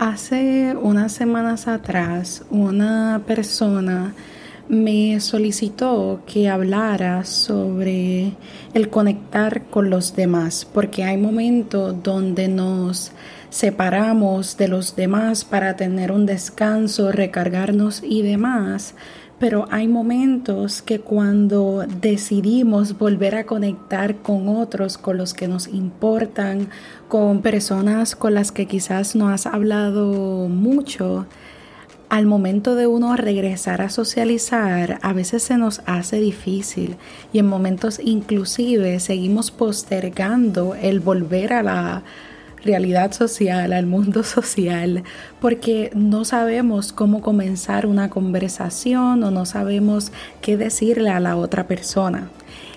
Hace unas semanas atrás, una persona me solicitó que hablara sobre el conectar con los demás, porque hay momentos donde nos separamos de los demás para tener un descanso, recargarnos y demás, pero hay momentos que cuando decidimos volver a conectar con otros, con los que nos importan, con personas con las que quizás no has hablado mucho, al momento de uno regresar a socializar, a veces se nos hace difícil. Y en momentos inclusive seguimos postergando el volver a la realidad social, al mundo social, porque no sabemos cómo comenzar una conversación o no sabemos qué decirle a la otra persona.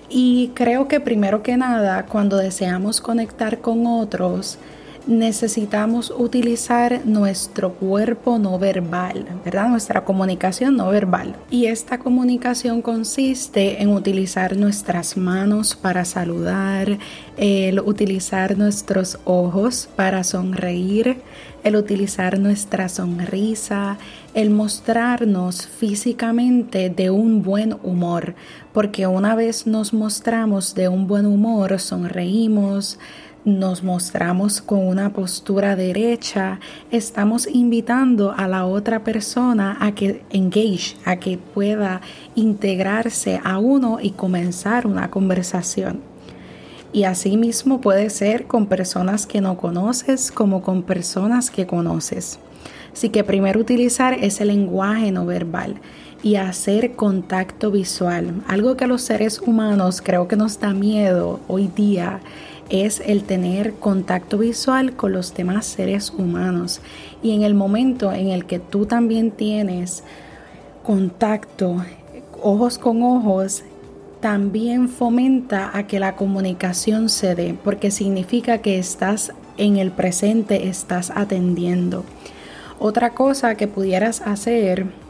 Y creo que primero que nada, cuando deseamos conectar con otros, necesitamos utilizar nuestro cuerpo no verbal, ¿verdad? Nuestra comunicación no verbal. Y esta comunicación consiste en utilizar nuestras manos para saludar, el utilizar nuestros ojos para sonreír, el utilizar nuestra sonrisa, el mostrarnos físicamente de un buen humor, porque una vez nos mostramos de un buen humor, sonreímos, nos mostramos con una postura derecha, estamos invitando a la otra persona a que engage, a que pueda integrarse a uno y comenzar una conversación. Y así mismo puede ser con personas que no conoces como con personas que conoces. Así que primero utilizar ese lenguaje no verbal y hacer contacto visual, algo que a los seres humanos creo que nos da miedo hoy día es el tener contacto visual con los demás seres humanos. Y en el momento en el que tú también tienes contacto ojos con ojos, también fomenta a que la comunicación se dé, porque significa que estás en el presente, estás atendiendo. Otra cosa que pudieras hacer,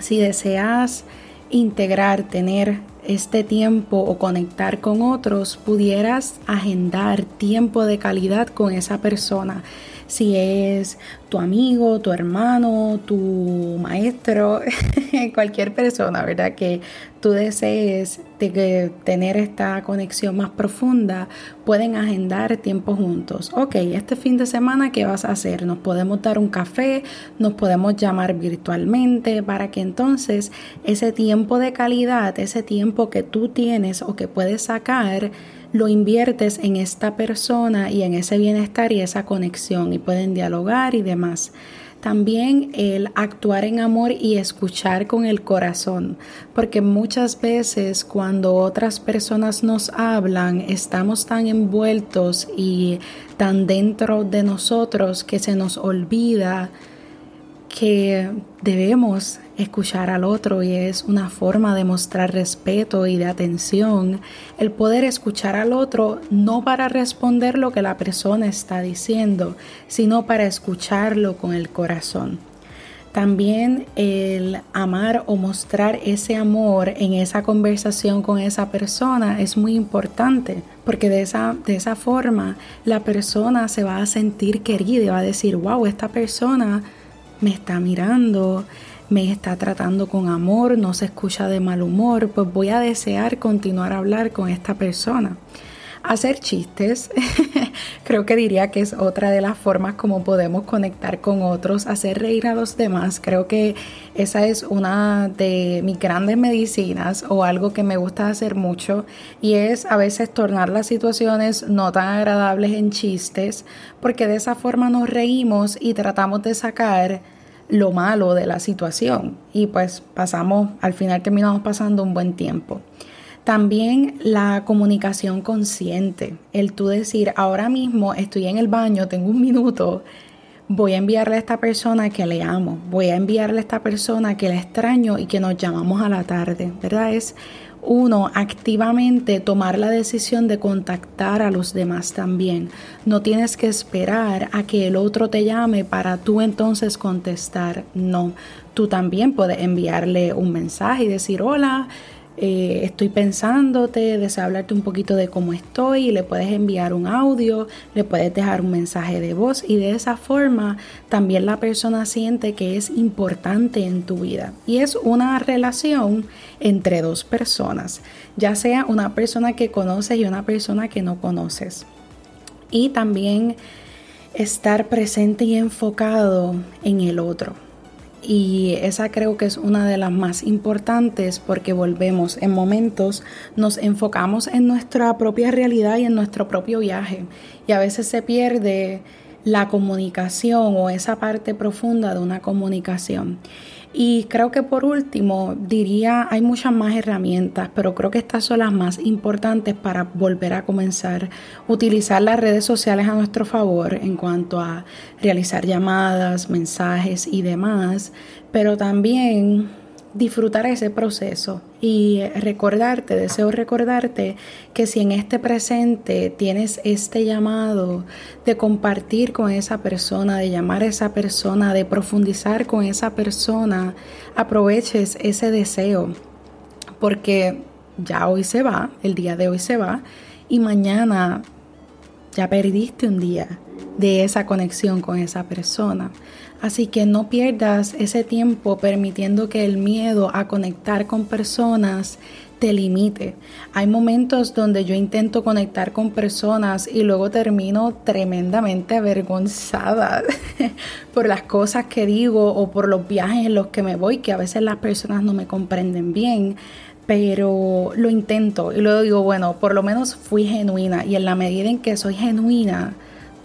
si deseas integrar, tener este tiempo o conectar con otros, pudieras agendar tiempo de calidad con esa persona. Si es tu amigo, tu hermano, tu maestro, cualquier persona, ¿verdad? Que tú desees de tener esta conexión más profunda, pueden agendar tiempo juntos. Ok, este fin de semana, ¿qué vas a hacer? Nos podemos dar un café, nos podemos llamar virtualmente para que entonces ese tiempo de calidad, ese tiempo que tú tienes o que puedes sacar, lo inviertes en esta persona y en ese bienestar y esa conexión y pueden dialogar y demás. También el actuar en amor y escuchar con el corazón, porque muchas veces cuando otras personas nos hablan estamos tan envueltos y tan dentro de nosotros que se nos olvida que debemos escuchar al otro y es una forma de mostrar respeto y de atención. El poder escuchar al otro no para responder lo que la persona está diciendo, sino para escucharlo con el corazón. También el amar o mostrar ese amor en esa conversación con esa persona es muy importante porque de esa, de esa forma la persona se va a sentir querida y va a decir, wow, esta persona me está mirando, me está tratando con amor, no se escucha de mal humor, pues voy a desear continuar a hablar con esta persona. Hacer chistes, creo que diría que es otra de las formas como podemos conectar con otros, hacer reír a los demás. Creo que esa es una de mis grandes medicinas o algo que me gusta hacer mucho y es a veces tornar las situaciones no tan agradables en chistes porque de esa forma nos reímos y tratamos de sacar lo malo de la situación y pues pasamos, al final terminamos pasando un buen tiempo. También la comunicación consciente, el tú decir, ahora mismo estoy en el baño, tengo un minuto, voy a enviarle a esta persona que le amo, voy a enviarle a esta persona que le extraño y que nos llamamos a la tarde, ¿verdad? Es uno activamente tomar la decisión de contactar a los demás también. No tienes que esperar a que el otro te llame para tú entonces contestar. No, tú también puedes enviarle un mensaje y decir, hola, eh, estoy pensándote, deseo hablarte un poquito de cómo estoy, le puedes enviar un audio, le puedes dejar un mensaje de voz y de esa forma también la persona siente que es importante en tu vida. Y es una relación entre dos personas, ya sea una persona que conoces y una persona que no conoces. Y también estar presente y enfocado en el otro y esa creo que es una de las más importantes porque volvemos en momentos, nos enfocamos en nuestra propia realidad y en nuestro propio viaje. Y a veces se pierde la comunicación o esa parte profunda de una comunicación. Y creo que por último diría, hay muchas más herramientas, pero creo que estas son las más importantes para volver a comenzar utilizar las redes sociales a nuestro favor en cuanto a realizar llamadas, mensajes y demás, pero también disfrutar ese proceso y recordarte, deseo recordarte que si en este presente tienes este llamado de compartir con esa persona, de llamar a esa persona, de profundizar con esa persona, aproveches ese deseo porque ya hoy se va, el día de hoy se va y mañana ya perdiste un día de esa conexión con esa persona. Así que no pierdas ese tiempo permitiendo que el miedo a conectar con personas te limite. Hay momentos donde yo intento conectar con personas y luego termino tremendamente avergonzada por las cosas que digo o por los viajes en los que me voy, que a veces las personas no me comprenden bien. Pero lo intento y luego digo, bueno, por lo menos fui genuina y en la medida en que soy genuina,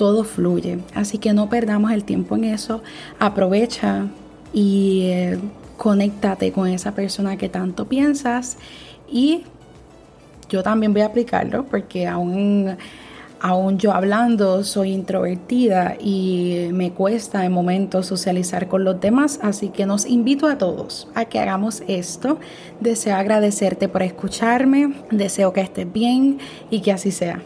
todo fluye. Así que no perdamos el tiempo en eso. Aprovecha y eh, conéctate con esa persona que tanto piensas. Y yo también voy a aplicarlo porque aún, aún yo hablando soy introvertida y me cuesta en momentos socializar con los demás. Así que nos invito a todos a que hagamos esto. Deseo agradecerte por escucharme. Deseo que estés bien y que así sea.